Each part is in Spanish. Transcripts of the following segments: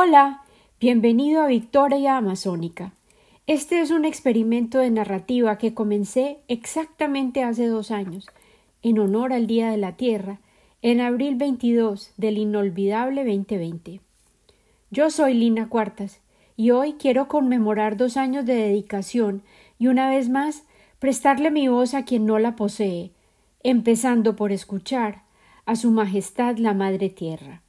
Hola, bienvenido a Victoria Amazónica. Este es un experimento de narrativa que comencé exactamente hace dos años, en honor al Día de la Tierra, en abril 22 del inolvidable 2020. Yo soy Lina Cuartas y hoy quiero conmemorar dos años de dedicación y una vez más prestarle mi voz a quien no la posee, empezando por escuchar a Su Majestad la Madre Tierra.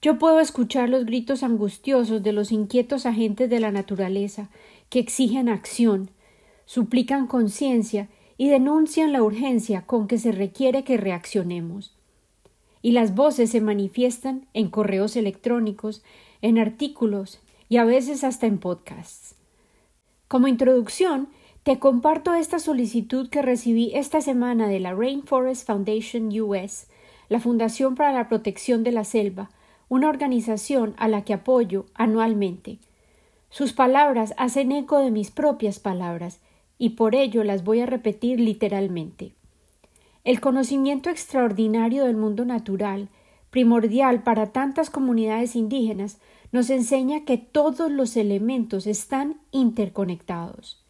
Yo puedo escuchar los gritos angustiosos de los inquietos agentes de la naturaleza que exigen acción, suplican conciencia y denuncian la urgencia con que se requiere que reaccionemos. Y las voces se manifiestan en correos electrónicos, en artículos y a veces hasta en podcasts. Como introducción, te comparto esta solicitud que recibí esta semana de la Rainforest Foundation US, la Fundación para la Protección de la Selva, una organización a la que apoyo anualmente. Sus palabras hacen eco de mis propias palabras, y por ello las voy a repetir literalmente. El conocimiento extraordinario del mundo natural, primordial para tantas comunidades indígenas, nos enseña que todos los elementos están interconectados.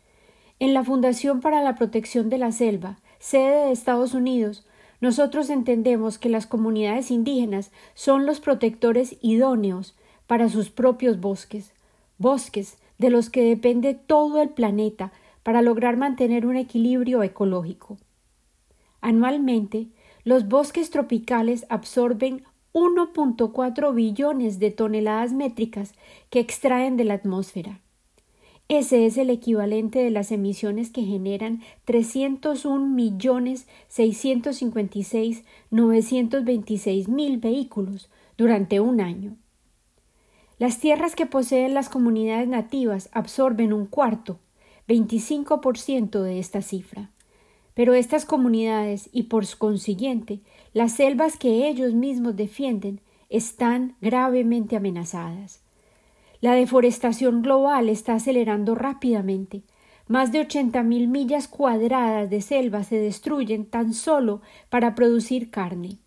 En la Fundación para la Protección de la Selva, sede de Estados Unidos, nosotros entendemos que las comunidades indígenas son los protectores idóneos para sus propios bosques, bosques de los que depende todo el planeta para lograr mantener un equilibrio ecológico. Anualmente, los bosques tropicales absorben 1.4 billones de toneladas métricas que extraen de la atmósfera. Ese es el equivalente de las emisiones que generan 301 millones 656 926 mil vehículos durante un año. Las tierras que poseen las comunidades nativas absorben un cuarto, 25% de esta cifra. Pero estas comunidades y por consiguiente las selvas que ellos mismos defienden están gravemente amenazadas. La deforestación global está acelerando rápidamente. Más de ochenta mil millas cuadradas de selva se destruyen tan solo para producir carne.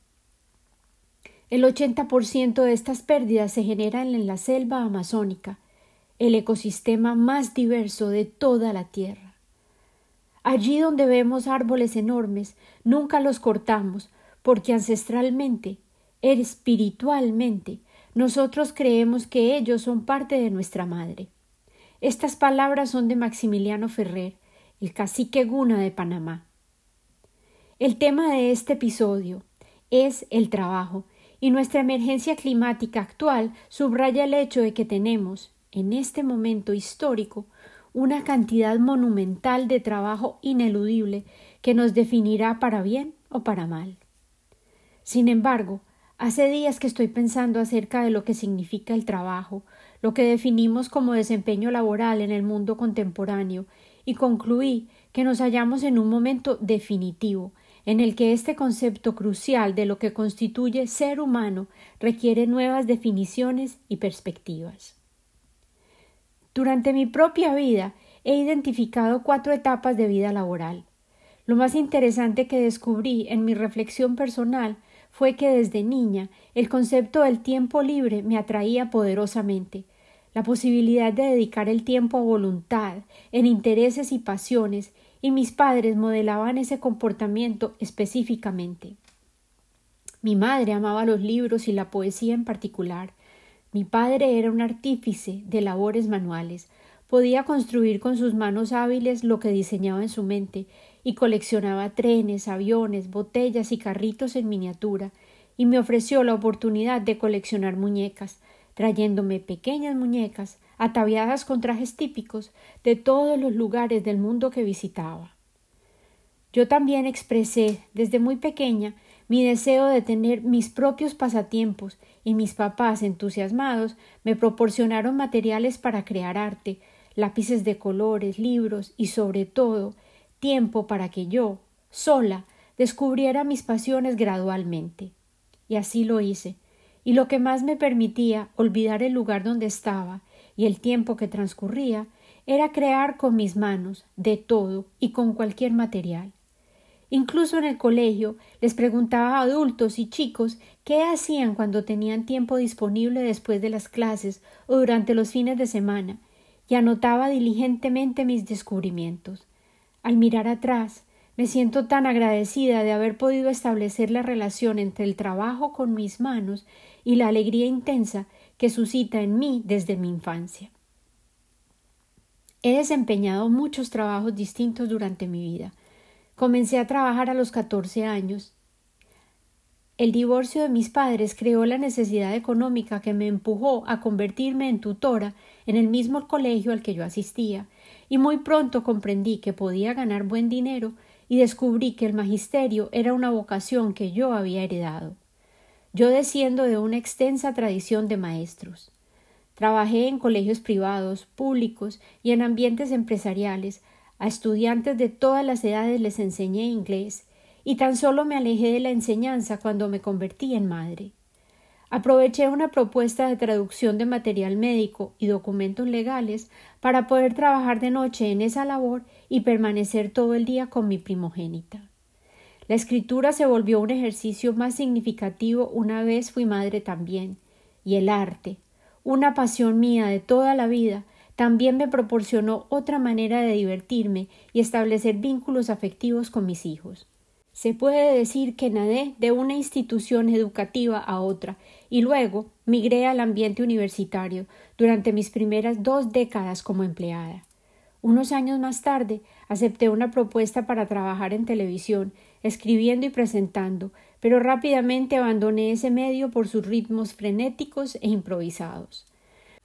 El 80% de estas pérdidas se generan en la selva amazónica, el ecosistema más diverso de toda la Tierra. Allí donde vemos árboles enormes, nunca los cortamos, porque ancestralmente, espiritualmente, nosotros creemos que ellos son parte de nuestra madre. Estas palabras son de Maximiliano Ferrer, el cacique Guna de Panamá. El tema de este episodio es el trabajo, y nuestra emergencia climática actual subraya el hecho de que tenemos, en este momento histórico, una cantidad monumental de trabajo ineludible que nos definirá para bien o para mal. Sin embargo, Hace días que estoy pensando acerca de lo que significa el trabajo, lo que definimos como desempeño laboral en el mundo contemporáneo, y concluí que nos hallamos en un momento definitivo, en el que este concepto crucial de lo que constituye ser humano requiere nuevas definiciones y perspectivas. Durante mi propia vida he identificado cuatro etapas de vida laboral. Lo más interesante que descubrí en mi reflexión personal fue que desde niña el concepto del tiempo libre me atraía poderosamente. La posibilidad de dedicar el tiempo a voluntad, en intereses y pasiones, y mis padres modelaban ese comportamiento específicamente. Mi madre amaba los libros y la poesía en particular. Mi padre era un artífice de labores manuales. Podía construir con sus manos hábiles lo que diseñaba en su mente, y coleccionaba trenes, aviones, botellas y carritos en miniatura, y me ofreció la oportunidad de coleccionar muñecas, trayéndome pequeñas muñecas ataviadas con trajes típicos de todos los lugares del mundo que visitaba. Yo también expresé desde muy pequeña mi deseo de tener mis propios pasatiempos y mis papás entusiasmados me proporcionaron materiales para crear arte, lápices de colores, libros y sobre todo tiempo para que yo, sola, descubriera mis pasiones gradualmente. Y así lo hice, y lo que más me permitía olvidar el lugar donde estaba y el tiempo que transcurría era crear con mis manos, de todo y con cualquier material. Incluso en el colegio les preguntaba a adultos y chicos qué hacían cuando tenían tiempo disponible después de las clases o durante los fines de semana, y anotaba diligentemente mis descubrimientos. Al mirar atrás, me siento tan agradecida de haber podido establecer la relación entre el trabajo con mis manos y la alegría intensa que suscita en mí desde mi infancia. He desempeñado muchos trabajos distintos durante mi vida. Comencé a trabajar a los catorce años. El divorcio de mis padres creó la necesidad económica que me empujó a convertirme en tutora en el mismo colegio al que yo asistía, y muy pronto comprendí que podía ganar buen dinero y descubrí que el magisterio era una vocación que yo había heredado. Yo desciendo de una extensa tradición de maestros. Trabajé en colegios privados, públicos y en ambientes empresariales, a estudiantes de todas las edades les enseñé inglés y tan solo me alejé de la enseñanza cuando me convertí en madre. Aproveché una propuesta de traducción de material médico y documentos legales para poder trabajar de noche en esa labor y permanecer todo el día con mi primogénita. La escritura se volvió un ejercicio más significativo una vez fui madre también, y el arte, una pasión mía de toda la vida, también me proporcionó otra manera de divertirme y establecer vínculos afectivos con mis hijos. Se puede decir que nadé de una institución educativa a otra y luego migré al ambiente universitario durante mis primeras dos décadas como empleada. Unos años más tarde acepté una propuesta para trabajar en televisión, escribiendo y presentando, pero rápidamente abandoné ese medio por sus ritmos frenéticos e improvisados.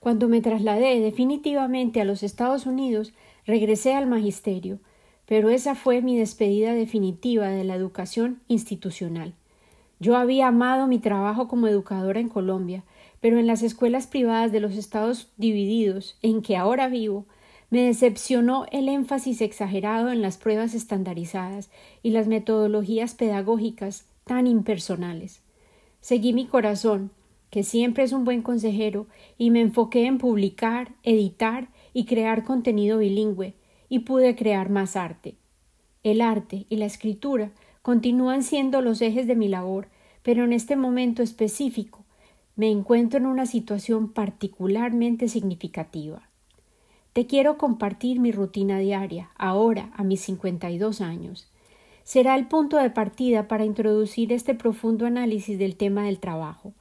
Cuando me trasladé definitivamente a los Estados Unidos, regresé al magisterio, pero esa fue mi despedida definitiva de la educación institucional. Yo había amado mi trabajo como educadora en Colombia, pero en las escuelas privadas de los Estados divididos, en que ahora vivo, me decepcionó el énfasis exagerado en las pruebas estandarizadas y las metodologías pedagógicas tan impersonales. Seguí mi corazón, que siempre es un buen consejero, y me enfoqué en publicar, editar y crear contenido bilingüe, y pude crear más arte. El arte y la escritura continúan siendo los ejes de mi labor, pero en este momento específico me encuentro en una situación particularmente significativa. Te quiero compartir mi rutina diaria, ahora, a mis 52 años. Será el punto de partida para introducir este profundo análisis del tema del trabajo.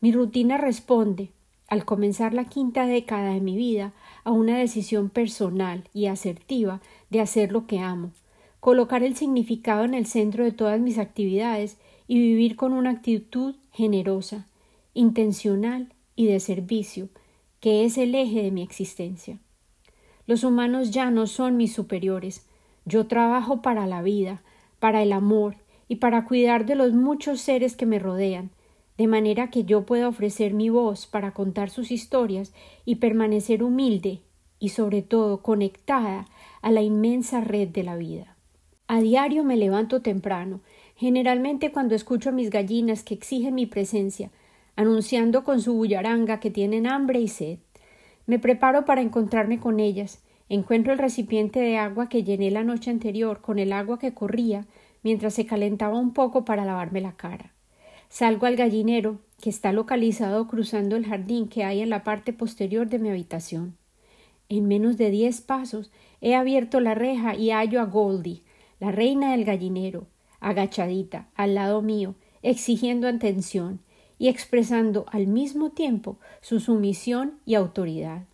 Mi rutina responde, al comenzar la quinta década de mi vida, a una decisión personal y asertiva de hacer lo que amo, colocar el significado en el centro de todas mis actividades y vivir con una actitud generosa, intencional y de servicio, que es el eje de mi existencia. Los humanos ya no son mis superiores. Yo trabajo para la vida, para el amor y para cuidar de los muchos seres que me rodean, de manera que yo pueda ofrecer mi voz para contar sus historias y permanecer humilde y sobre todo conectada a la inmensa red de la vida. A diario me levanto temprano, generalmente cuando escucho a mis gallinas que exigen mi presencia, anunciando con su bullaranga que tienen hambre y sed. Me preparo para encontrarme con ellas. Encuentro el recipiente de agua que llené la noche anterior con el agua que corría mientras se calentaba un poco para lavarme la cara. Salgo al gallinero, que está localizado cruzando el jardín que hay en la parte posterior de mi habitación. En menos de diez pasos he abierto la reja y hallo a Goldie, la reina del gallinero, agachadita, al lado mío, exigiendo atención, y expresando al mismo tiempo su sumisión y autoridad.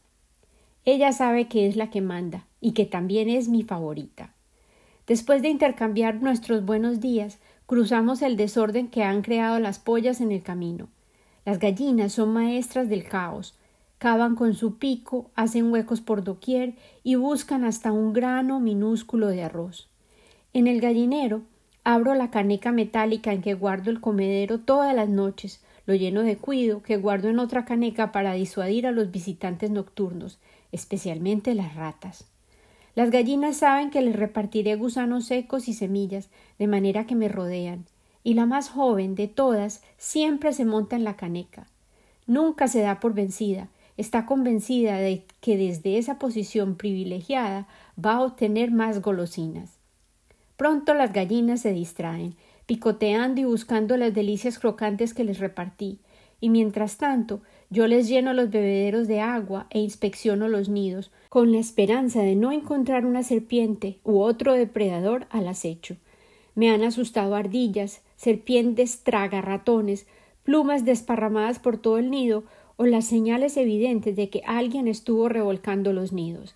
Ella sabe que es la que manda y que también es mi favorita. Después de intercambiar nuestros buenos días, cruzamos el desorden que han creado las pollas en el camino. Las gallinas son maestras del caos, cavan con su pico, hacen huecos por doquier y buscan hasta un grano minúsculo de arroz. En el gallinero abro la caneca metálica en que guardo el comedero todas las noches, lo lleno de cuido que guardo en otra caneca para disuadir a los visitantes nocturnos, especialmente las ratas. Las gallinas saben que les repartiré gusanos secos y semillas, de manera que me rodean, y la más joven de todas siempre se monta en la caneca. Nunca se da por vencida, está convencida de que desde esa posición privilegiada va a obtener más golosinas. Pronto las gallinas se distraen, picoteando y buscando las delicias crocantes que les repartí, y mientras tanto yo les lleno los bebederos de agua e inspecciono los nidos, con la esperanza de no encontrar una serpiente u otro depredador al acecho. Me han asustado ardillas, serpientes traga ratones, plumas desparramadas por todo el nido o las señales evidentes de que alguien estuvo revolcando los nidos.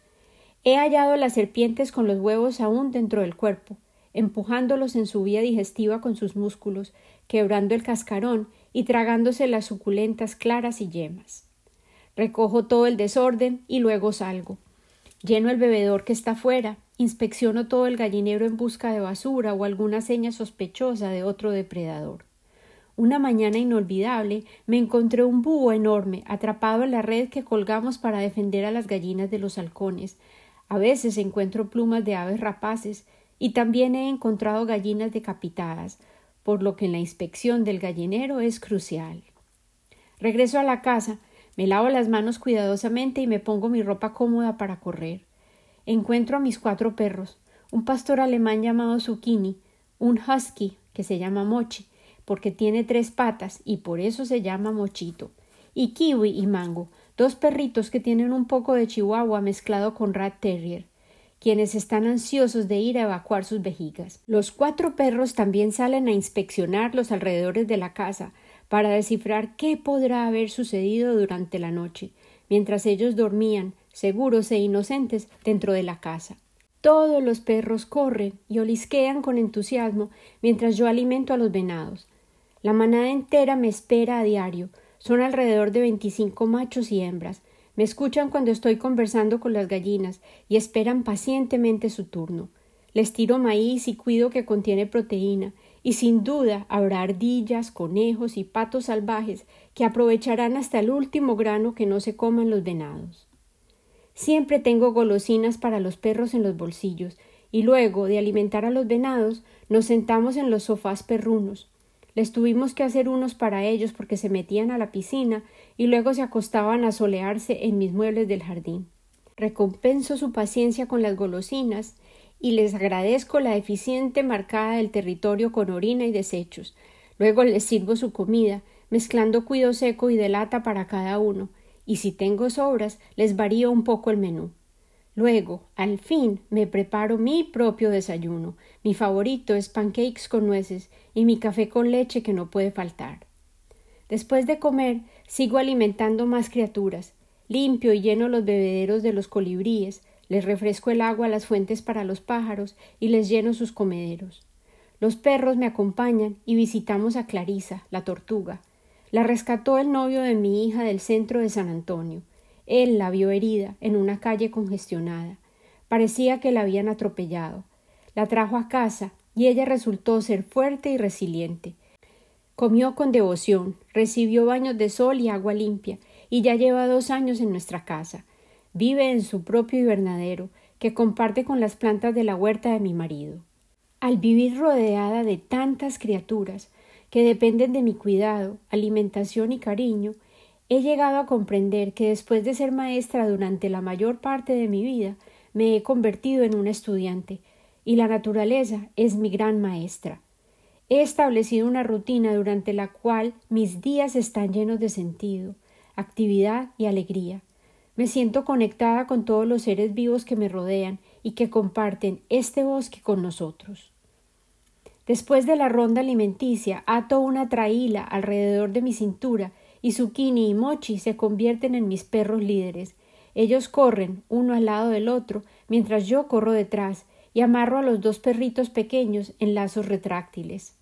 He hallado las serpientes con los huevos aún dentro del cuerpo, empujándolos en su vía digestiva con sus músculos, quebrando el cascarón y tragándose las suculentas claras y yemas. Recojo todo el desorden y luego salgo. Lleno el bebedor que está fuera, inspecciono todo el gallinero en busca de basura o alguna seña sospechosa de otro depredador. Una mañana inolvidable me encontré un búho enorme atrapado en la red que colgamos para defender a las gallinas de los halcones. A veces encuentro plumas de aves rapaces y también he encontrado gallinas decapitadas, por lo que en la inspección del gallinero es crucial. Regreso a la casa, me lavo las manos cuidadosamente y me pongo mi ropa cómoda para correr. Encuentro a mis cuatro perros, un pastor alemán llamado Zucchini, un husky que se llama Mochi, porque tiene tres patas y por eso se llama Mochito, y Kiwi y Mango, dos perritos que tienen un poco de chihuahua mezclado con rat terrier quienes están ansiosos de ir a evacuar sus vejigas. Los cuatro perros también salen a inspeccionar los alrededores de la casa para descifrar qué podrá haber sucedido durante la noche, mientras ellos dormían, seguros e inocentes, dentro de la casa. Todos los perros corren y olisquean con entusiasmo mientras yo alimento a los venados. La manada entera me espera a diario. Son alrededor de veinticinco machos y hembras, me escuchan cuando estoy conversando con las gallinas y esperan pacientemente su turno. Les tiro maíz y cuido que contiene proteína, y sin duda habrá ardillas, conejos y patos salvajes que aprovecharán hasta el último grano que no se coman los venados. Siempre tengo golosinas para los perros en los bolsillos, y luego de alimentar a los venados nos sentamos en los sofás perrunos, les tuvimos que hacer unos para ellos porque se metían a la piscina y luego se acostaban a solearse en mis muebles del jardín. Recompenso su paciencia con las golosinas y les agradezco la eficiente marcada del territorio con orina y desechos. Luego les sirvo su comida, mezclando cuido seco y de lata para cada uno, y si tengo sobras, les varío un poco el menú. Luego, al fin, me preparo mi propio desayuno. Mi favorito es pancakes con nueces y mi café con leche que no puede faltar. Después de comer, sigo alimentando más criaturas. Limpio y lleno los bebederos de los colibríes, les refresco el agua a las fuentes para los pájaros y les lleno sus comederos. Los perros me acompañan y visitamos a Clarisa, la tortuga. La rescató el novio de mi hija del centro de San Antonio. Él la vio herida en una calle congestionada. Parecía que la habían atropellado. La trajo a casa y ella resultó ser fuerte y resiliente. Comió con devoción, recibió baños de sol y agua limpia, y ya lleva dos años en nuestra casa. Vive en su propio invernadero, que comparte con las plantas de la huerta de mi marido. Al vivir rodeada de tantas criaturas que dependen de mi cuidado, alimentación y cariño, He llegado a comprender que después de ser maestra durante la mayor parte de mi vida, me he convertido en un estudiante, y la naturaleza es mi gran maestra. He establecido una rutina durante la cual mis días están llenos de sentido, actividad y alegría. Me siento conectada con todos los seres vivos que me rodean y que comparten este bosque con nosotros. Después de la ronda alimenticia, ato una traíla alrededor de mi cintura y Zucchini y Mochi se convierten en mis perros líderes. Ellos corren uno al lado del otro, mientras yo corro detrás y amarro a los dos perritos pequeños en lazos retráctiles.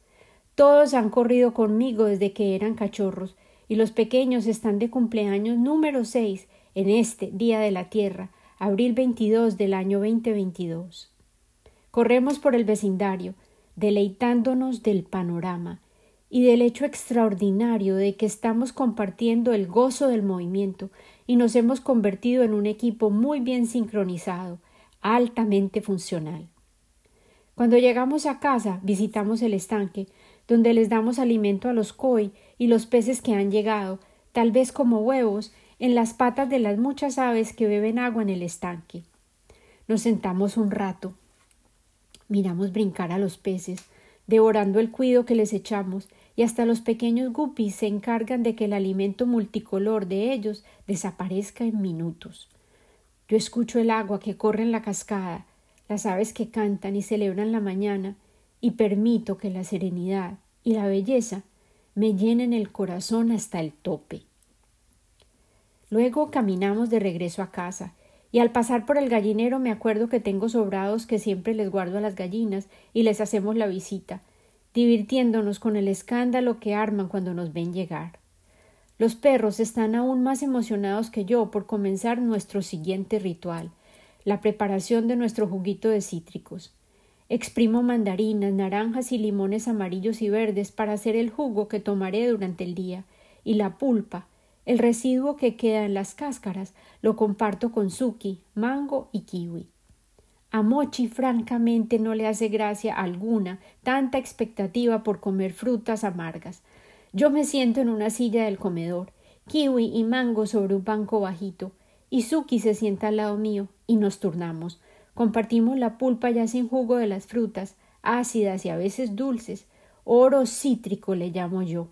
Todos han corrido conmigo desde que eran cachorros, y los pequeños están de cumpleaños número seis en este Día de la Tierra, abril 22 del año 2022. Corremos por el vecindario, deleitándonos del panorama, y del hecho extraordinario de que estamos compartiendo el gozo del movimiento y nos hemos convertido en un equipo muy bien sincronizado, altamente funcional. Cuando llegamos a casa visitamos el estanque, donde les damos alimento a los koi y los peces que han llegado, tal vez como huevos, en las patas de las muchas aves que beben agua en el estanque. Nos sentamos un rato. Miramos brincar a los peces, devorando el cuido que les echamos, y hasta los pequeños guppies se encargan de que el alimento multicolor de ellos desaparezca en minutos. Yo escucho el agua que corre en la cascada, las aves que cantan y celebran la mañana, y permito que la serenidad y la belleza me llenen el corazón hasta el tope. Luego caminamos de regreso a casa, y al pasar por el gallinero me acuerdo que tengo sobrados que siempre les guardo a las gallinas y les hacemos la visita, divirtiéndonos con el escándalo que arman cuando nos ven llegar. Los perros están aún más emocionados que yo por comenzar nuestro siguiente ritual, la preparación de nuestro juguito de cítricos. Exprimo mandarinas, naranjas y limones amarillos y verdes para hacer el jugo que tomaré durante el día, y la pulpa, el residuo que queda en las cáscaras lo comparto con Suki, mango y kiwi. A Mochi francamente no le hace gracia alguna tanta expectativa por comer frutas amargas. Yo me siento en una silla del comedor, kiwi y mango sobre un banco bajito, y Suki se sienta al lado mío, y nos turnamos. Compartimos la pulpa ya sin jugo de las frutas, ácidas y a veces dulces. Oro cítrico le llamo yo.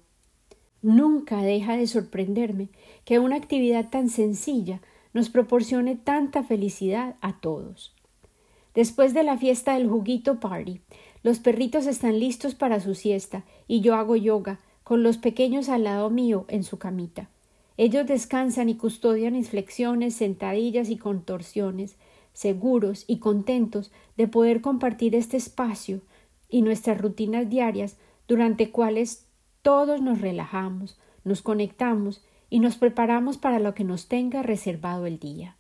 Nunca deja de sorprenderme que una actividad tan sencilla nos proporcione tanta felicidad a todos. Después de la fiesta del juguito party, los perritos están listos para su siesta y yo hago yoga con los pequeños al lado mío en su camita. Ellos descansan y custodian mis flexiones, sentadillas y contorsiones, seguros y contentos de poder compartir este espacio y nuestras rutinas diarias durante cuales todos nos relajamos, nos conectamos y nos preparamos para lo que nos tenga reservado el día.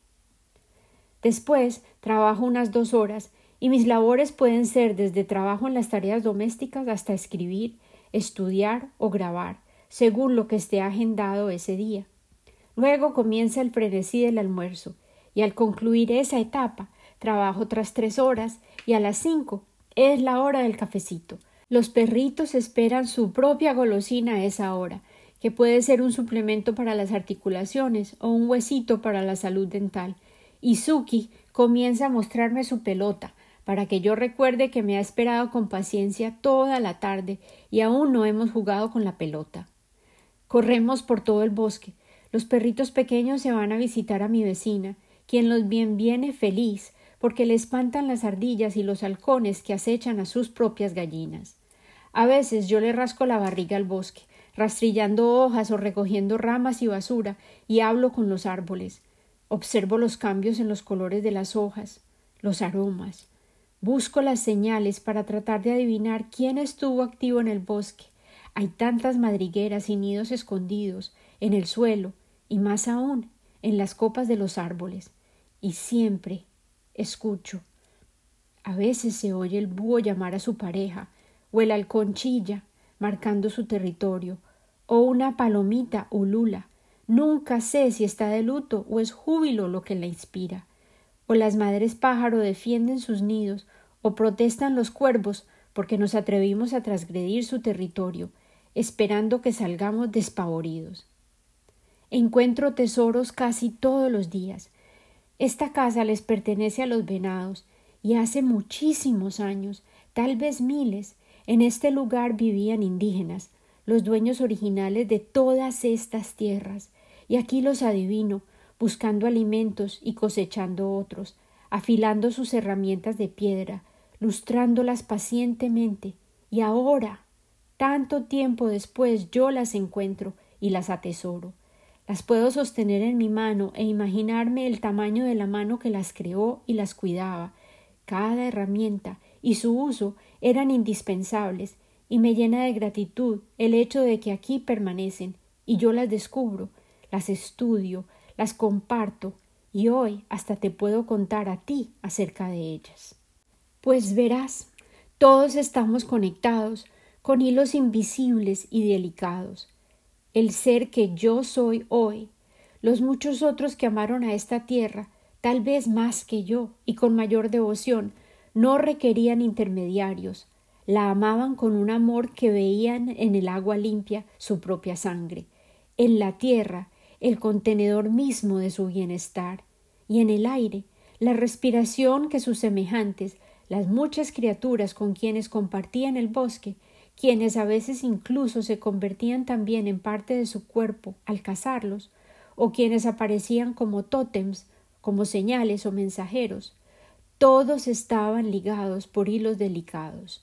Después trabajo unas dos horas y mis labores pueden ser desde trabajo en las tareas domésticas hasta escribir, estudiar o grabar, según lo que esté agendado ese día. Luego comienza el frenesí del almuerzo, y al concluir esa etapa trabajo otras tres horas y a las cinco es la hora del cafecito, los perritos esperan su propia golosina a esa hora, que puede ser un suplemento para las articulaciones o un huesito para la salud dental. Y Suki comienza a mostrarme su pelota, para que yo recuerde que me ha esperado con paciencia toda la tarde y aún no hemos jugado con la pelota. Corremos por todo el bosque. Los perritos pequeños se van a visitar a mi vecina, quien los bien viene feliz, porque le espantan las ardillas y los halcones que acechan a sus propias gallinas. A veces yo le rasco la barriga al bosque, rastrillando hojas o recogiendo ramas y basura, y hablo con los árboles. Observo los cambios en los colores de las hojas, los aromas. Busco las señales para tratar de adivinar quién estuvo activo en el bosque. Hay tantas madrigueras y nidos escondidos, en el suelo, y más aún, en las copas de los árboles. Y siempre, escucho. A veces se oye el búho llamar a su pareja, o el halcón chilla, marcando su territorio, o una palomita ulula. Nunca sé si está de luto o es júbilo lo que la inspira. O las madres pájaro defienden sus nidos, o protestan los cuervos porque nos atrevimos a transgredir su territorio, esperando que salgamos despavoridos. Encuentro tesoros casi todos los días, esta casa les pertenece a los venados, y hace muchísimos años, tal vez miles, en este lugar vivían indígenas, los dueños originales de todas estas tierras, y aquí los adivino, buscando alimentos y cosechando otros, afilando sus herramientas de piedra, lustrándolas pacientemente, y ahora, tanto tiempo después, yo las encuentro y las atesoro. Las puedo sostener en mi mano e imaginarme el tamaño de la mano que las creó y las cuidaba. Cada herramienta y su uso eran indispensables, y me llena de gratitud el hecho de que aquí permanecen, y yo las descubro, las estudio, las comparto, y hoy hasta te puedo contar a ti acerca de ellas. Pues verás, todos estamos conectados con hilos invisibles y delicados el ser que yo soy hoy, los muchos otros que amaron a esta tierra, tal vez más que yo y con mayor devoción, no requerían intermediarios, la amaban con un amor que veían en el agua limpia su propia sangre, en la tierra el contenedor mismo de su bienestar, y en el aire la respiración que sus semejantes las muchas criaturas con quienes compartían el bosque, quienes a veces incluso se convertían también en parte de su cuerpo al cazarlos, o quienes aparecían como tótems, como señales o mensajeros, todos estaban ligados por hilos delicados.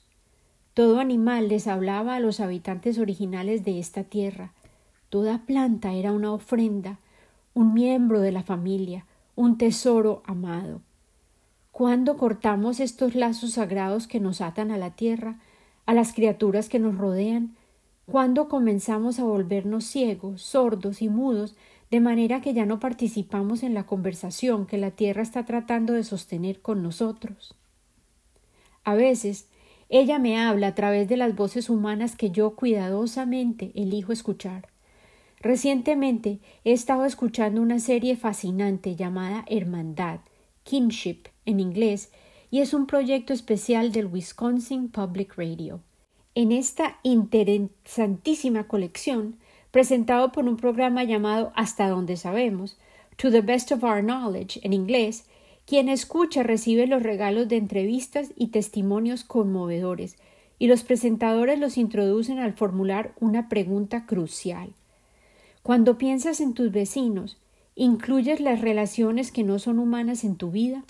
Todo animal les hablaba a los habitantes originales de esta tierra. Toda planta era una ofrenda, un miembro de la familia, un tesoro amado. ¿Cuándo cortamos estos lazos sagrados que nos atan a la tierra, a las criaturas que nos rodean? ¿Cuándo comenzamos a volvernos ciegos, sordos y mudos, de manera que ya no participamos en la conversación que la tierra está tratando de sostener con nosotros? A veces, ella me habla a través de las voces humanas que yo cuidadosamente elijo escuchar. Recientemente he estado escuchando una serie fascinante llamada Hermandad, Kinship en inglés, y es un proyecto especial del Wisconsin Public Radio. En esta interesantísima colección, presentado por un programa llamado Hasta donde sabemos, To the Best of Our Knowledge en inglés, quien escucha recibe los regalos de entrevistas y testimonios conmovedores, y los presentadores los introducen al formular una pregunta crucial. Cuando piensas en tus vecinos, ¿incluyes las relaciones que no son humanas en tu vida?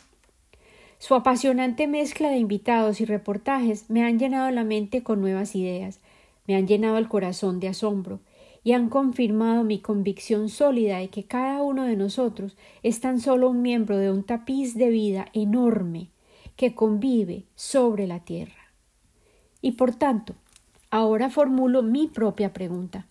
Su apasionante mezcla de invitados y reportajes me han llenado la mente con nuevas ideas, me han llenado el corazón de asombro, y han confirmado mi convicción sólida de que cada uno de nosotros es tan solo un miembro de un tapiz de vida enorme que convive sobre la tierra. Y por tanto, ahora formulo mi propia pregunta.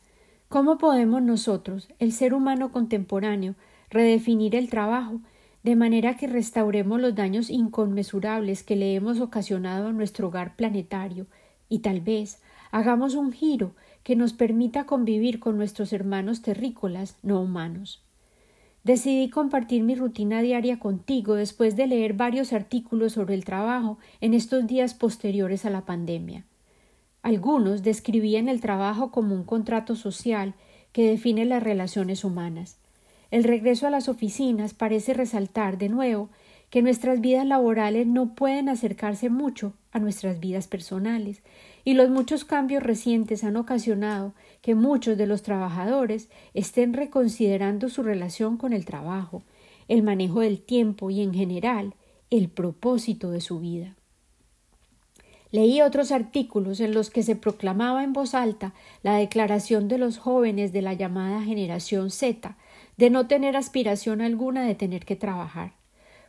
¿Cómo podemos nosotros, el ser humano contemporáneo, redefinir el trabajo de manera que restauremos los daños inconmensurables que le hemos ocasionado a nuestro hogar planetario y tal vez hagamos un giro que nos permita convivir con nuestros hermanos terrícolas no humanos. Decidí compartir mi rutina diaria contigo después de leer varios artículos sobre el trabajo en estos días posteriores a la pandemia. Algunos describían el trabajo como un contrato social que define las relaciones humanas. El regreso a las oficinas parece resaltar de nuevo que nuestras vidas laborales no pueden acercarse mucho a nuestras vidas personales, y los muchos cambios recientes han ocasionado que muchos de los trabajadores estén reconsiderando su relación con el trabajo, el manejo del tiempo y, en general, el propósito de su vida. Leí otros artículos en los que se proclamaba en voz alta la declaración de los jóvenes de la llamada generación Z de no tener aspiración alguna de tener que trabajar.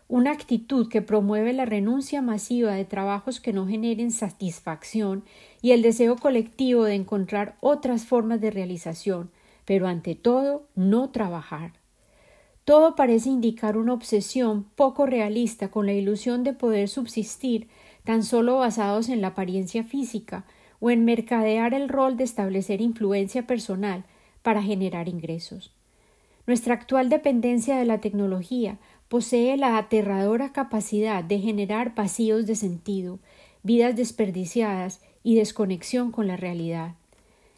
Una actitud que promueve la renuncia masiva de trabajos que no generen satisfacción y el deseo colectivo de encontrar otras formas de realización, pero ante todo no trabajar. Todo parece indicar una obsesión poco realista con la ilusión de poder subsistir tan solo basados en la apariencia física o en mercadear el rol de establecer influencia personal para generar ingresos. Nuestra actual dependencia de la tecnología posee la aterradora capacidad de generar vacíos de sentido, vidas desperdiciadas y desconexión con la realidad.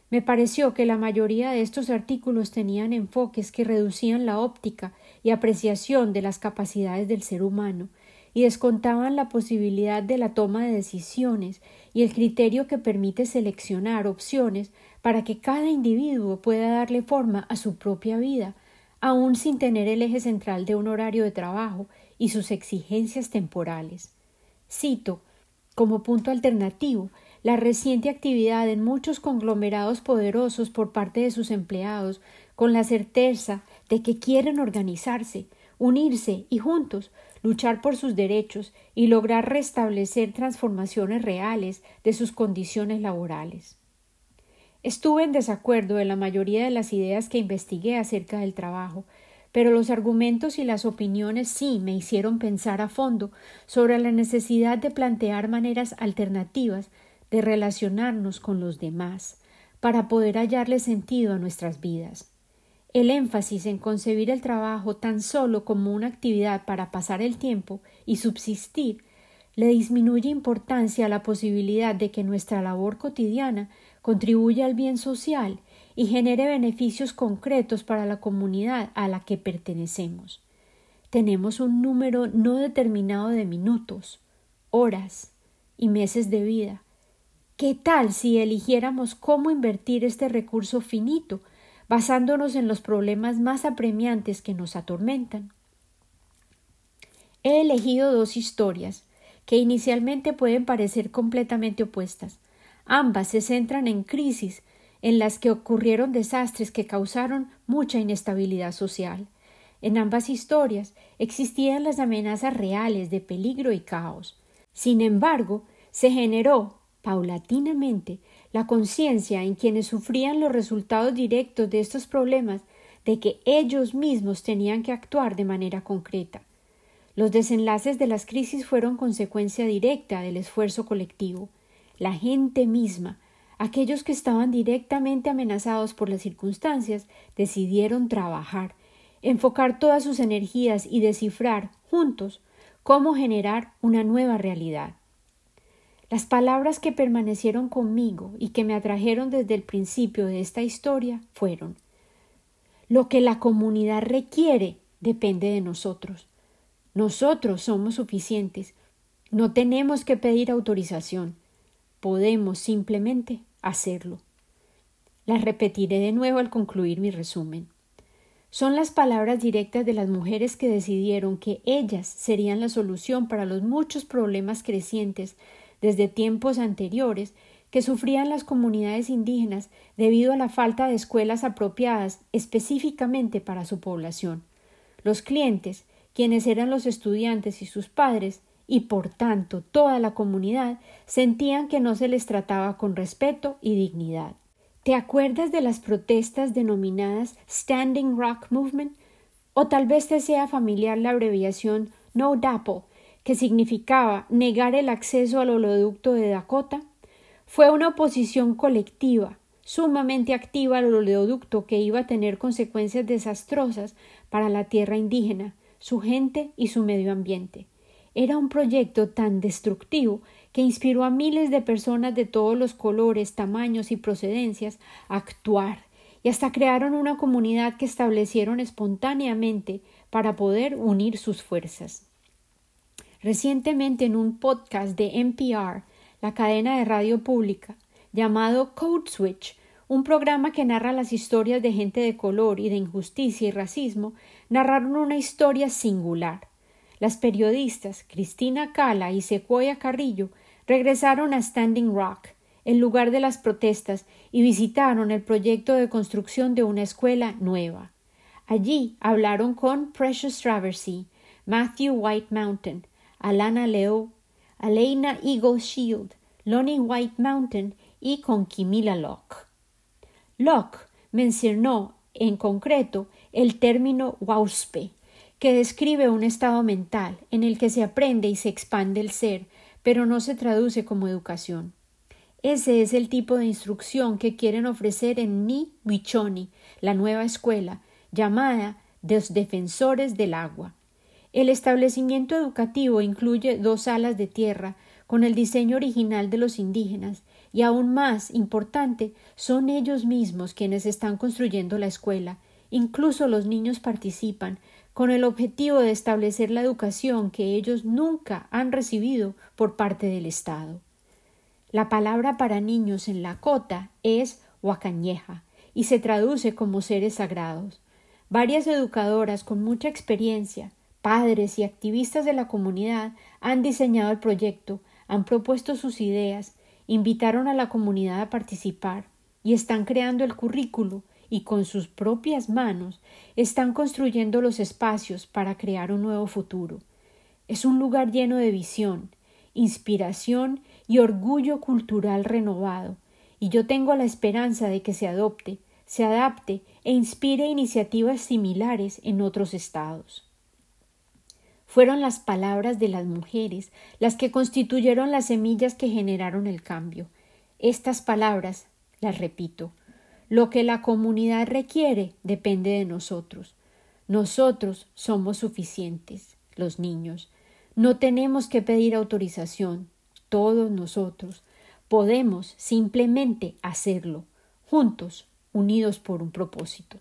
Me pareció que la mayoría de estos artículos tenían enfoques que reducían la óptica y apreciación de las capacidades del ser humano y descontaban la posibilidad de la toma de decisiones y el criterio que permite seleccionar opciones para que cada individuo pueda darle forma a su propia vida, aun sin tener el eje central de un horario de trabajo y sus exigencias temporales. Cito como punto alternativo la reciente actividad en muchos conglomerados poderosos por parte de sus empleados, con la certeza de que quieren organizarse, unirse y juntos luchar por sus derechos y lograr restablecer transformaciones reales de sus condiciones laborales. Estuve en desacuerdo en la mayoría de las ideas que investigué acerca del trabajo, pero los argumentos y las opiniones sí me hicieron pensar a fondo sobre la necesidad de plantear maneras alternativas de relacionarnos con los demás, para poder hallarle sentido a nuestras vidas. El énfasis en concebir el trabajo tan solo como una actividad para pasar el tiempo y subsistir le disminuye importancia a la posibilidad de que nuestra labor cotidiana contribuya al bien social y genere beneficios concretos para la comunidad a la que pertenecemos. Tenemos un número no determinado de minutos, horas y meses de vida. ¿Qué tal si eligiéramos cómo invertir este recurso finito, basándonos en los problemas más apremiantes que nos atormentan? He elegido dos historias que inicialmente pueden parecer completamente opuestas. Ambas se centran en crisis en las que ocurrieron desastres que causaron mucha inestabilidad social. En ambas historias existían las amenazas reales de peligro y caos. Sin embargo, se generó, paulatinamente, la conciencia en quienes sufrían los resultados directos de estos problemas de que ellos mismos tenían que actuar de manera concreta. Los desenlaces de las crisis fueron consecuencia directa del esfuerzo colectivo. La gente misma, aquellos que estaban directamente amenazados por las circunstancias, decidieron trabajar, enfocar todas sus energías y descifrar, juntos, cómo generar una nueva realidad. Las palabras que permanecieron conmigo y que me atrajeron desde el principio de esta historia fueron Lo que la comunidad requiere depende de nosotros. Nosotros somos suficientes. No tenemos que pedir autorización. Podemos simplemente hacerlo. Las repetiré de nuevo al concluir mi resumen. Son las palabras directas de las mujeres que decidieron que ellas serían la solución para los muchos problemas crecientes desde tiempos anteriores que sufrían las comunidades indígenas debido a la falta de escuelas apropiadas específicamente para su población. Los clientes, quienes eran los estudiantes y sus padres, y por tanto toda la comunidad, sentían que no se les trataba con respeto y dignidad. ¿Te acuerdas de las protestas denominadas Standing Rock Movement? O tal vez te sea familiar la abreviación No DAPO, que significaba negar el acceso al oleoducto de Dakota. Fue una oposición colectiva, sumamente activa al oleoducto que iba a tener consecuencias desastrosas para la tierra indígena, su gente y su medio ambiente. Era un proyecto tan destructivo que inspiró a miles de personas de todos los colores, tamaños y procedencias a actuar y hasta crearon una comunidad que establecieron espontáneamente para poder unir sus fuerzas. Recientemente en un podcast de NPR, la cadena de radio pública, llamado Code Switch, un programa que narra las historias de gente de color y de injusticia y racismo, narraron una historia singular. Las periodistas Cristina Cala y Sequoia Carrillo regresaron a Standing Rock, el lugar de las protestas, y visitaron el proyecto de construcción de una escuela nueva. Allí hablaron con Precious Traversy, Matthew White Mountain, Alana Leo, Aleina Eagle Shield, Lonnie White Mountain y con Kimila Locke. Locke mencionó en concreto el término WAUSPE, que describe un estado mental en el que se aprende y se expande el ser, pero no se traduce como educación. Ese es el tipo de instrucción que quieren ofrecer en Ni Wichoni, la nueva escuela, llamada los defensores del agua. El establecimiento educativo incluye dos salas de tierra con el diseño original de los indígenas y aún más importante, son ellos mismos quienes están construyendo la escuela. Incluso los niños participan, con el objetivo de establecer la educación que ellos nunca han recibido por parte del Estado. La palabra para niños en la cota es huacañeja y se traduce como seres sagrados. Varias educadoras con mucha experiencia, padres y activistas de la comunidad han diseñado el proyecto, han propuesto sus ideas invitaron a la comunidad a participar y están creando el currículo y con sus propias manos están construyendo los espacios para crear un nuevo futuro. Es un lugar lleno de visión, inspiración y orgullo cultural renovado, y yo tengo la esperanza de que se adopte, se adapte e inspire iniciativas similares en otros estados. Fueron las palabras de las mujeres las que constituyeron las semillas que generaron el cambio. Estas palabras, las repito, lo que la comunidad requiere depende de nosotros. Nosotros somos suficientes, los niños. No tenemos que pedir autorización. Todos nosotros podemos simplemente hacerlo, juntos, unidos por un propósito.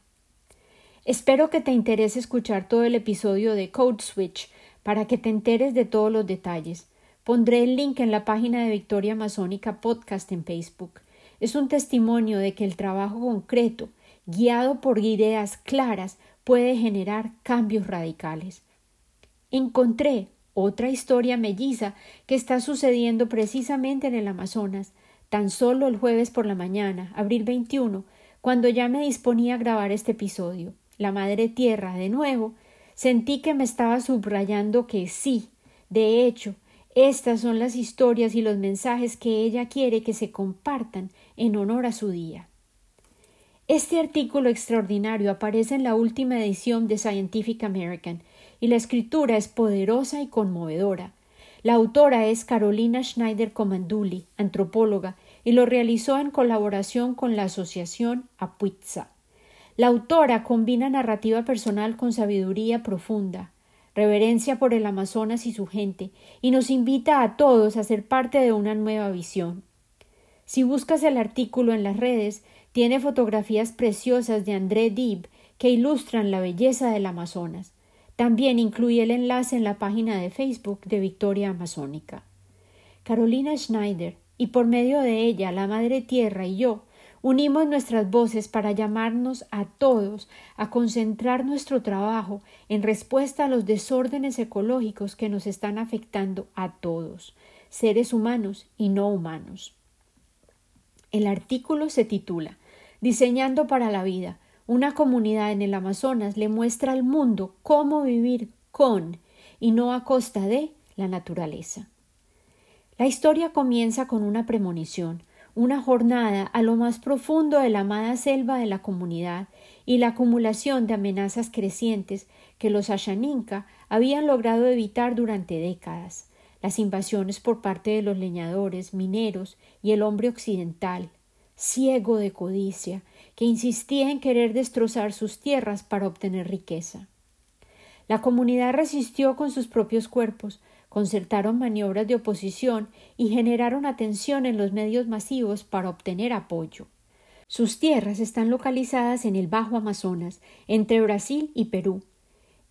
Espero que te interese escuchar todo el episodio de Code Switch para que te enteres de todos los detalles. Pondré el link en la página de Victoria Amazónica Podcast en Facebook. Es un testimonio de que el trabajo concreto, guiado por ideas claras, puede generar cambios radicales. Encontré otra historia melliza que está sucediendo precisamente en el Amazonas, tan solo el jueves por la mañana, abril 21, cuando ya me disponía a grabar este episodio. La Madre Tierra, de nuevo, sentí que me estaba subrayando que sí, de hecho, estas son las historias y los mensajes que ella quiere que se compartan en honor a su día. Este artículo extraordinario aparece en la última edición de Scientific American y la escritura es poderosa y conmovedora. La autora es Carolina Schneider Comanduli, antropóloga, y lo realizó en colaboración con la asociación Apuitza. La autora combina narrativa personal con sabiduría profunda, reverencia por el Amazonas y su gente, y nos invita a todos a ser parte de una nueva visión. Si buscas el artículo en las redes, tiene fotografías preciosas de André Dib que ilustran la belleza del Amazonas. También incluye el enlace en la página de Facebook de Victoria Amazónica. Carolina Schneider, y por medio de ella la Madre Tierra y yo, unimos nuestras voces para llamarnos a todos a concentrar nuestro trabajo en respuesta a los desórdenes ecológicos que nos están afectando a todos, seres humanos y no humanos. El artículo se titula Diseñando para la vida, una comunidad en el Amazonas le muestra al mundo cómo vivir con y no a costa de la naturaleza. La historia comienza con una premonición, una jornada a lo más profundo de la amada selva de la comunidad y la acumulación de amenazas crecientes que los Ashaninka habían logrado evitar durante décadas, las invasiones por parte de los leñadores, mineros y el hombre occidental, ciego de codicia, que insistía en querer destrozar sus tierras para obtener riqueza. La comunidad resistió con sus propios cuerpos, concertaron maniobras de oposición y generaron atención en los medios masivos para obtener apoyo. Sus tierras están localizadas en el Bajo Amazonas, entre Brasil y Perú.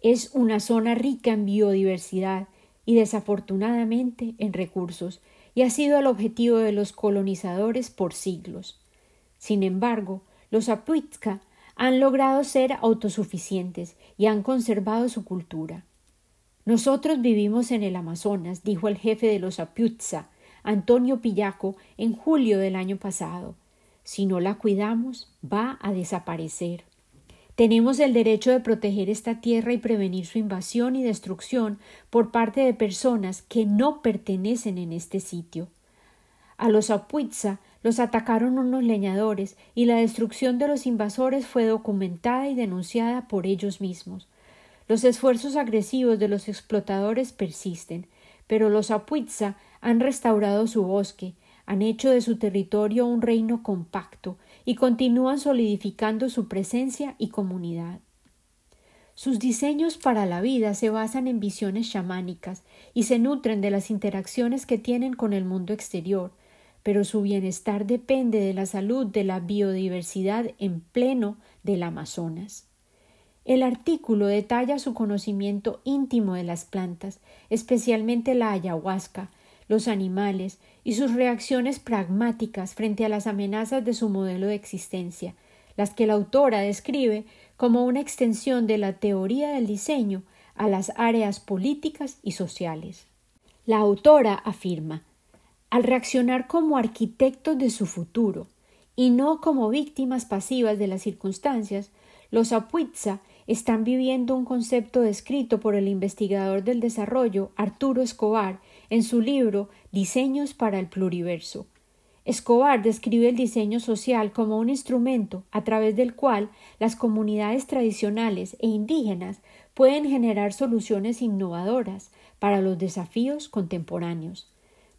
Es una zona rica en biodiversidad y desafortunadamente en recursos, y ha sido el objetivo de los colonizadores por siglos. Sin embargo, los Apuitzca han logrado ser autosuficientes y han conservado su cultura. Nosotros vivimos en el Amazonas, dijo el jefe de los Apiutza, Antonio Pillaco, en julio del año pasado. Si no la cuidamos, va a desaparecer. Tenemos el derecho de proteger esta tierra y prevenir su invasión y destrucción por parte de personas que no pertenecen en este sitio. A los Apuitza los atacaron unos leñadores y la destrucción de los invasores fue documentada y denunciada por ellos mismos. Los esfuerzos agresivos de los explotadores persisten, pero los Apuitza han restaurado su bosque, han hecho de su territorio un reino compacto y continúan solidificando su presencia y comunidad. Sus diseños para la vida se basan en visiones chamánicas y se nutren de las interacciones que tienen con el mundo exterior, pero su bienestar depende de la salud de la biodiversidad en pleno del Amazonas. El artículo detalla su conocimiento íntimo de las plantas, especialmente la ayahuasca, los animales y sus reacciones pragmáticas frente a las amenazas de su modelo de existencia, las que la autora describe como una extensión de la teoría del diseño a las áreas políticas y sociales. La autora afirma al reaccionar como arquitectos de su futuro y no como víctimas pasivas de las circunstancias, los Apuitza están viviendo un concepto descrito por el investigador del desarrollo Arturo Escobar en su libro Diseños para el Pluriverso. Escobar describe el diseño social como un instrumento a través del cual las comunidades tradicionales e indígenas pueden generar soluciones innovadoras para los desafíos contemporáneos.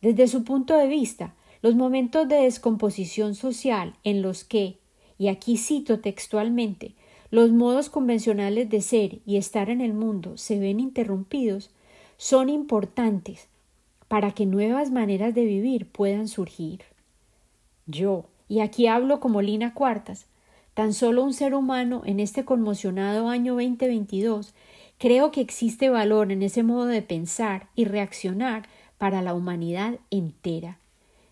Desde su punto de vista, los momentos de descomposición social en los que, y aquí cito textualmente, los modos convencionales de ser y estar en el mundo se ven interrumpidos, son importantes para que nuevas maneras de vivir puedan surgir. Yo, y aquí hablo como Lina Cuartas, tan solo un ser humano en este conmocionado año 2022, creo que existe valor en ese modo de pensar y reaccionar para la humanidad entera.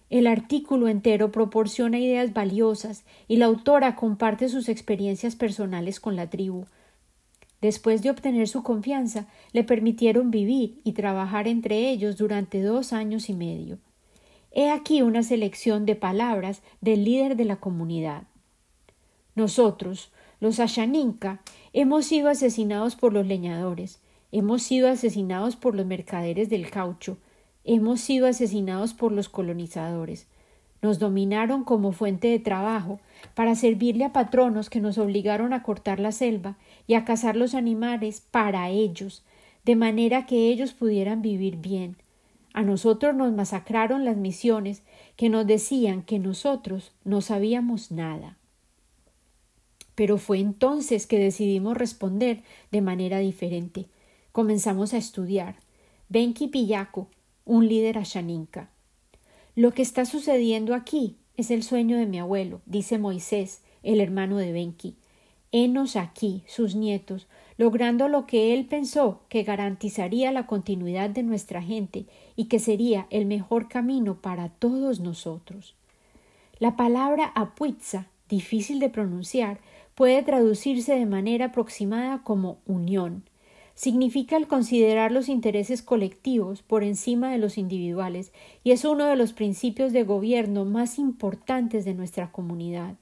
El artículo entero proporciona ideas valiosas y la autora comparte sus experiencias personales con la tribu. Después de obtener su confianza, le permitieron vivir y trabajar entre ellos durante dos años y medio. He aquí una selección de palabras del líder de la comunidad. Nosotros, los Ashaninka, hemos sido asesinados por los leñadores, hemos sido asesinados por los mercaderes del caucho, hemos sido asesinados por los colonizadores. Nos dominaron como fuente de trabajo para servirle a patronos que nos obligaron a cortar la selva y a cazar los animales para ellos, de manera que ellos pudieran vivir bien. A nosotros nos masacraron las misiones que nos decían que nosotros no sabíamos nada. Pero fue entonces que decidimos responder de manera diferente. Comenzamos a estudiar. Benki Pillaco, un líder ashaninka. Lo que está sucediendo aquí es el sueño de mi abuelo, dice Moisés, el hermano de Benki. Henos aquí, sus nietos, logrando lo que él pensó que garantizaría la continuidad de nuestra gente y que sería el mejor camino para todos nosotros. La palabra apuitza, difícil de pronunciar, puede traducirse de manera aproximada como unión. Significa el considerar los intereses colectivos por encima de los individuales y es uno de los principios de gobierno más importantes de nuestra comunidad.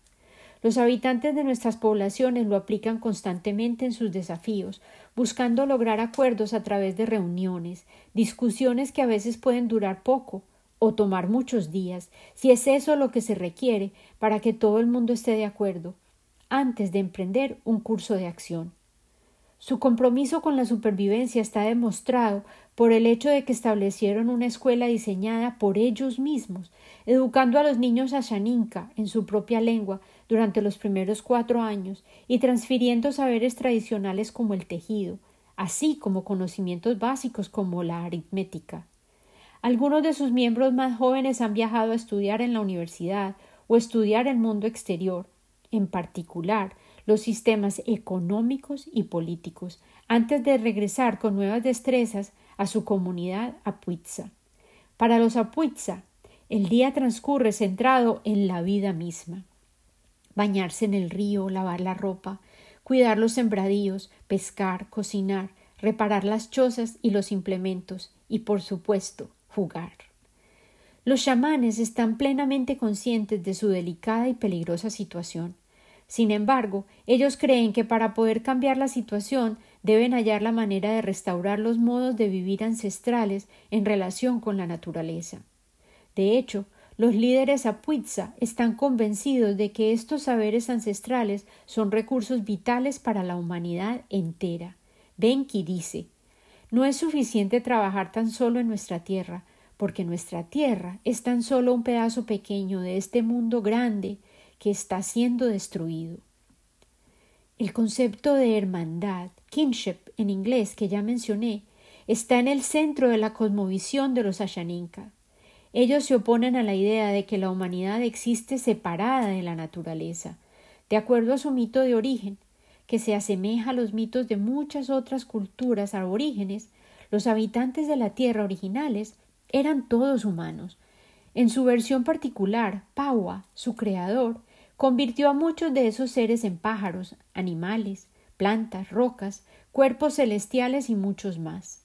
Los habitantes de nuestras poblaciones lo aplican constantemente en sus desafíos, buscando lograr acuerdos a través de reuniones, discusiones que a veces pueden durar poco o tomar muchos días, si es eso lo que se requiere para que todo el mundo esté de acuerdo, antes de emprender un curso de acción. Su compromiso con la supervivencia está demostrado por el hecho de que establecieron una escuela diseñada por ellos mismos, educando a los niños ashaninka en su propia lengua durante los primeros cuatro años y transfiriendo saberes tradicionales como el tejido, así como conocimientos básicos como la aritmética. Algunos de sus miembros más jóvenes han viajado a estudiar en la universidad o estudiar el mundo exterior, en particular los sistemas económicos y políticos, antes de regresar con nuevas destrezas a su comunidad apuitza. Para los apuitza, el día transcurre centrado en la vida misma. Bañarse en el río, lavar la ropa, cuidar los sembradíos, pescar, cocinar, reparar las chozas y los implementos, y por supuesto, jugar. Los chamanes están plenamente conscientes de su delicada y peligrosa situación. Sin embargo, ellos creen que para poder cambiar la situación deben hallar la manera de restaurar los modos de vivir ancestrales en relación con la naturaleza. De hecho, los líderes apuitza están convencidos de que estos saberes ancestrales son recursos vitales para la humanidad entera. Benki dice No es suficiente trabajar tan solo en nuestra tierra, porque nuestra tierra es tan solo un pedazo pequeño de este mundo grande que está siendo destruido. El concepto de hermandad, kinship en inglés que ya mencioné, está en el centro de la cosmovisión de los Ashaninka. Ellos se oponen a la idea de que la humanidad existe separada de la naturaleza, de acuerdo a su mito de origen, que se asemeja a los mitos de muchas otras culturas aborígenes, los habitantes de la Tierra originales eran todos humanos. En su versión particular, Paua, su creador, convirtió a muchos de esos seres en pájaros, animales, plantas, rocas, cuerpos celestiales y muchos más.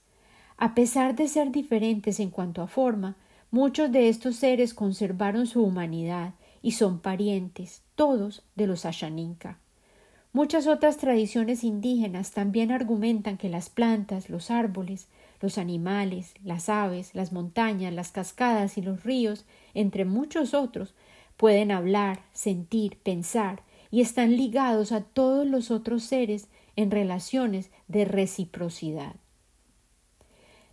A pesar de ser diferentes en cuanto a forma, muchos de estos seres conservaron su humanidad y son parientes, todos, de los Ashaninka. Muchas otras tradiciones indígenas también argumentan que las plantas, los árboles, los animales, las aves, las montañas, las cascadas y los ríos, entre muchos otros, pueden hablar, sentir, pensar y están ligados a todos los otros seres en relaciones de reciprocidad.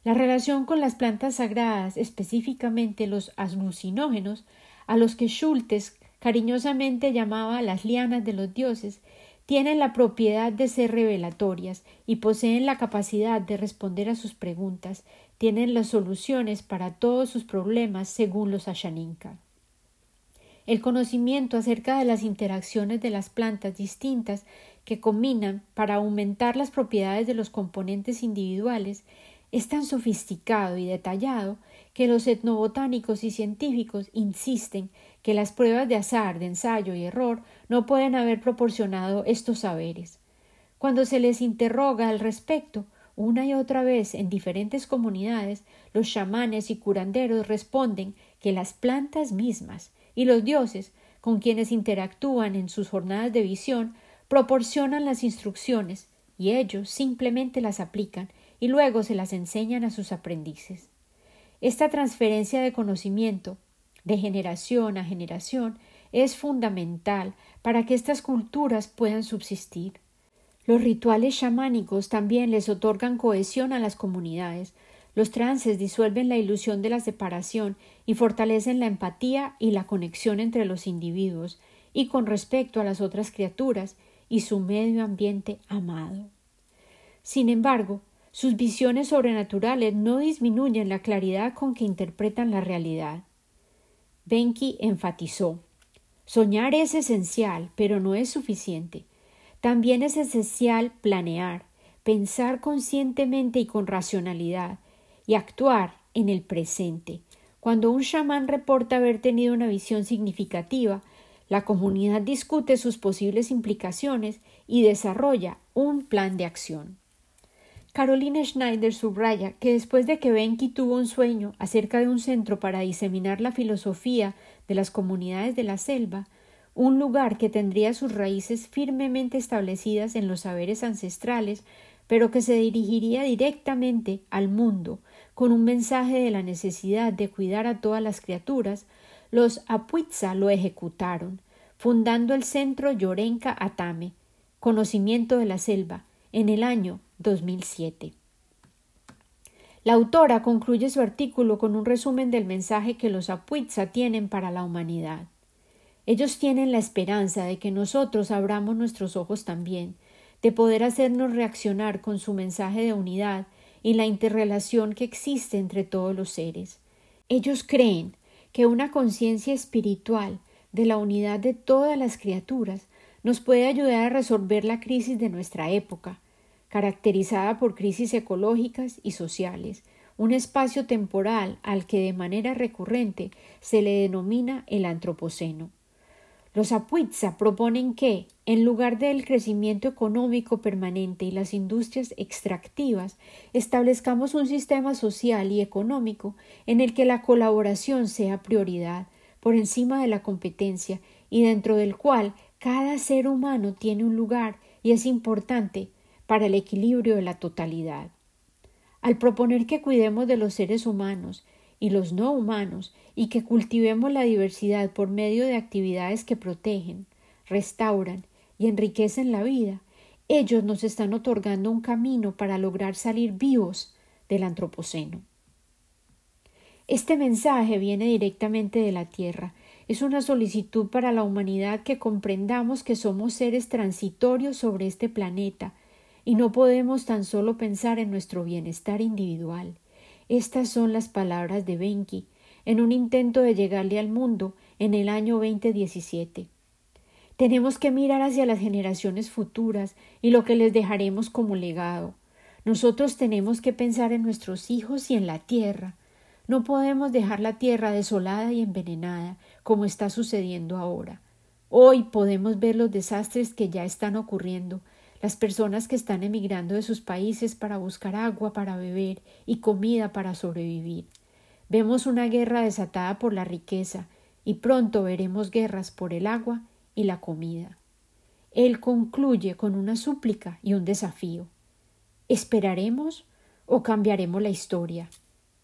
La relación con las plantas sagradas, específicamente los alucinógenos, a los que Schultes cariñosamente llamaba las lianas de los dioses, tienen la propiedad de ser revelatorias y poseen la capacidad de responder a sus preguntas, tienen las soluciones para todos sus problemas según los Ashaninka. El conocimiento acerca de las interacciones de las plantas distintas que combinan para aumentar las propiedades de los componentes individuales es tan sofisticado y detallado que los etnobotánicos y científicos insisten que las pruebas de azar, de ensayo y error no pueden haber proporcionado estos saberes. Cuando se les interroga al respecto, una y otra vez en diferentes comunidades, los chamanes y curanderos responden que las plantas mismas y los dioses con quienes interactúan en sus jornadas de visión proporcionan las instrucciones y ellos simplemente las aplican y luego se las enseñan a sus aprendices. Esta transferencia de conocimiento de generación a generación es fundamental para que estas culturas puedan subsistir. Los rituales chamánicos también les otorgan cohesión a las comunidades. Los trances disuelven la ilusión de la separación y fortalecen la empatía y la conexión entre los individuos y con respecto a las otras criaturas y su medio ambiente amado. Sin embargo, sus visiones sobrenaturales no disminuyen la claridad con que interpretan la realidad. Benki enfatizó Soñar es esencial, pero no es suficiente. También es esencial planear, pensar conscientemente y con racionalidad, actuar en el presente. Cuando un chamán reporta haber tenido una visión significativa, la comunidad discute sus posibles implicaciones y desarrolla un plan de acción. Carolina Schneider subraya que después de que Benki tuvo un sueño acerca de un centro para diseminar la filosofía de las comunidades de la selva, un lugar que tendría sus raíces firmemente establecidas en los saberes ancestrales, pero que se dirigiría directamente al mundo, con un mensaje de la necesidad de cuidar a todas las criaturas, los Apuitza lo ejecutaron, fundando el centro Yorenka Atame, conocimiento de la selva, en el año 2007. La autora concluye su artículo con un resumen del mensaje que los Apuitza tienen para la humanidad. Ellos tienen la esperanza de que nosotros abramos nuestros ojos también, de poder hacernos reaccionar con su mensaje de unidad y la interrelación que existe entre todos los seres. Ellos creen que una conciencia espiritual de la unidad de todas las criaturas nos puede ayudar a resolver la crisis de nuestra época, caracterizada por crisis ecológicas y sociales, un espacio temporal al que de manera recurrente se le denomina el antropoceno. Los Apuitza proponen que, en lugar del crecimiento económico permanente y las industrias extractivas, establezcamos un sistema social y económico en el que la colaboración sea prioridad, por encima de la competencia, y dentro del cual cada ser humano tiene un lugar y es importante para el equilibrio de la totalidad. Al proponer que cuidemos de los seres humanos y los no humanos y que cultivemos la diversidad por medio de actividades que protegen, restauran y enriquecen la vida, ellos nos están otorgando un camino para lograr salir vivos del antropoceno. Este mensaje viene directamente de la Tierra. Es una solicitud para la humanidad que comprendamos que somos seres transitorios sobre este planeta y no podemos tan solo pensar en nuestro bienestar individual. Estas son las palabras de Benki en un intento de llegarle al mundo en el año 2017. Tenemos que mirar hacia las generaciones futuras y lo que les dejaremos como legado. Nosotros tenemos que pensar en nuestros hijos y en la tierra. No podemos dejar la tierra desolada y envenenada, como está sucediendo ahora. Hoy podemos ver los desastres que ya están ocurriendo las personas que están emigrando de sus países para buscar agua para beber y comida para sobrevivir. Vemos una guerra desatada por la riqueza y pronto veremos guerras por el agua y la comida. Él concluye con una súplica y un desafío. ¿Esperaremos o cambiaremos la historia?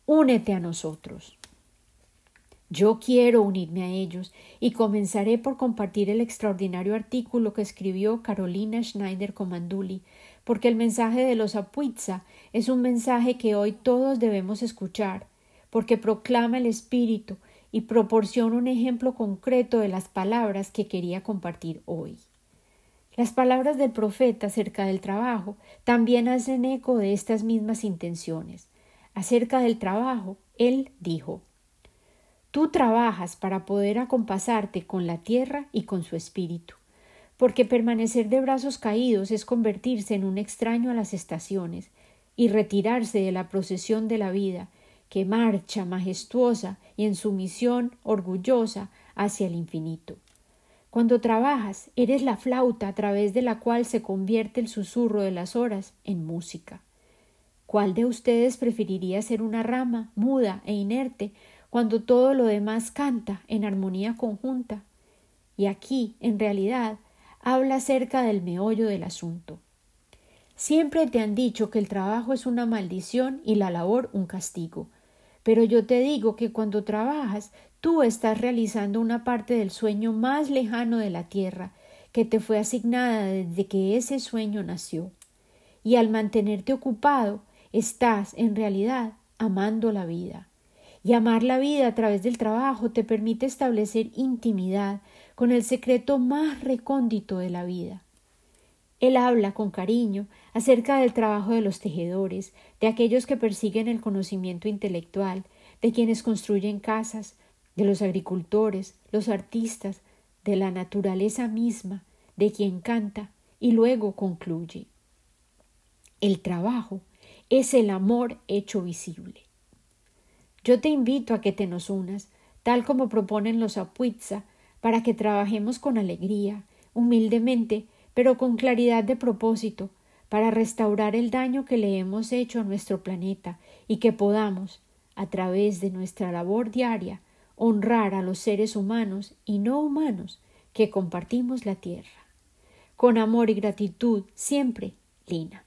Únete a nosotros. Yo quiero unirme a ellos y comenzaré por compartir el extraordinario artículo que escribió Carolina Schneider Comanduli, porque el mensaje de los Apuitza es un mensaje que hoy todos debemos escuchar, porque proclama el espíritu y proporciona un ejemplo concreto de las palabras que quería compartir hoy. Las palabras del profeta acerca del trabajo también hacen eco de estas mismas intenciones. Acerca del trabajo, él dijo Tú trabajas para poder acompasarte con la tierra y con su espíritu, porque permanecer de brazos caídos es convertirse en un extraño a las estaciones, y retirarse de la procesión de la vida, que marcha majestuosa y en su misión orgullosa hacia el infinito. Cuando trabajas, eres la flauta a través de la cual se convierte el susurro de las horas en música. ¿Cuál de ustedes preferiría ser una rama muda e inerte cuando todo lo demás canta en armonía conjunta? Y aquí, en realidad, habla acerca del meollo del asunto. Siempre te han dicho que el trabajo es una maldición y la labor un castigo. Pero yo te digo que cuando trabajas, tú estás realizando una parte del sueño más lejano de la tierra, que te fue asignada desde que ese sueño nació. Y al mantenerte ocupado, estás, en realidad, amando la vida. Y amar la vida a través del trabajo te permite establecer intimidad con el secreto más recóndito de la vida. Él habla con cariño acerca del trabajo de los tejedores, de aquellos que persiguen el conocimiento intelectual, de quienes construyen casas, de los agricultores, los artistas, de la naturaleza misma, de quien canta, y luego concluye. El trabajo es el amor hecho visible. Yo te invito a que te nos unas, tal como proponen los Apuitza, para que trabajemos con alegría, humildemente, pero con claridad de propósito, para restaurar el daño que le hemos hecho a nuestro planeta y que podamos, a través de nuestra labor diaria, honrar a los seres humanos y no humanos que compartimos la tierra. Con amor y gratitud, siempre, Lina.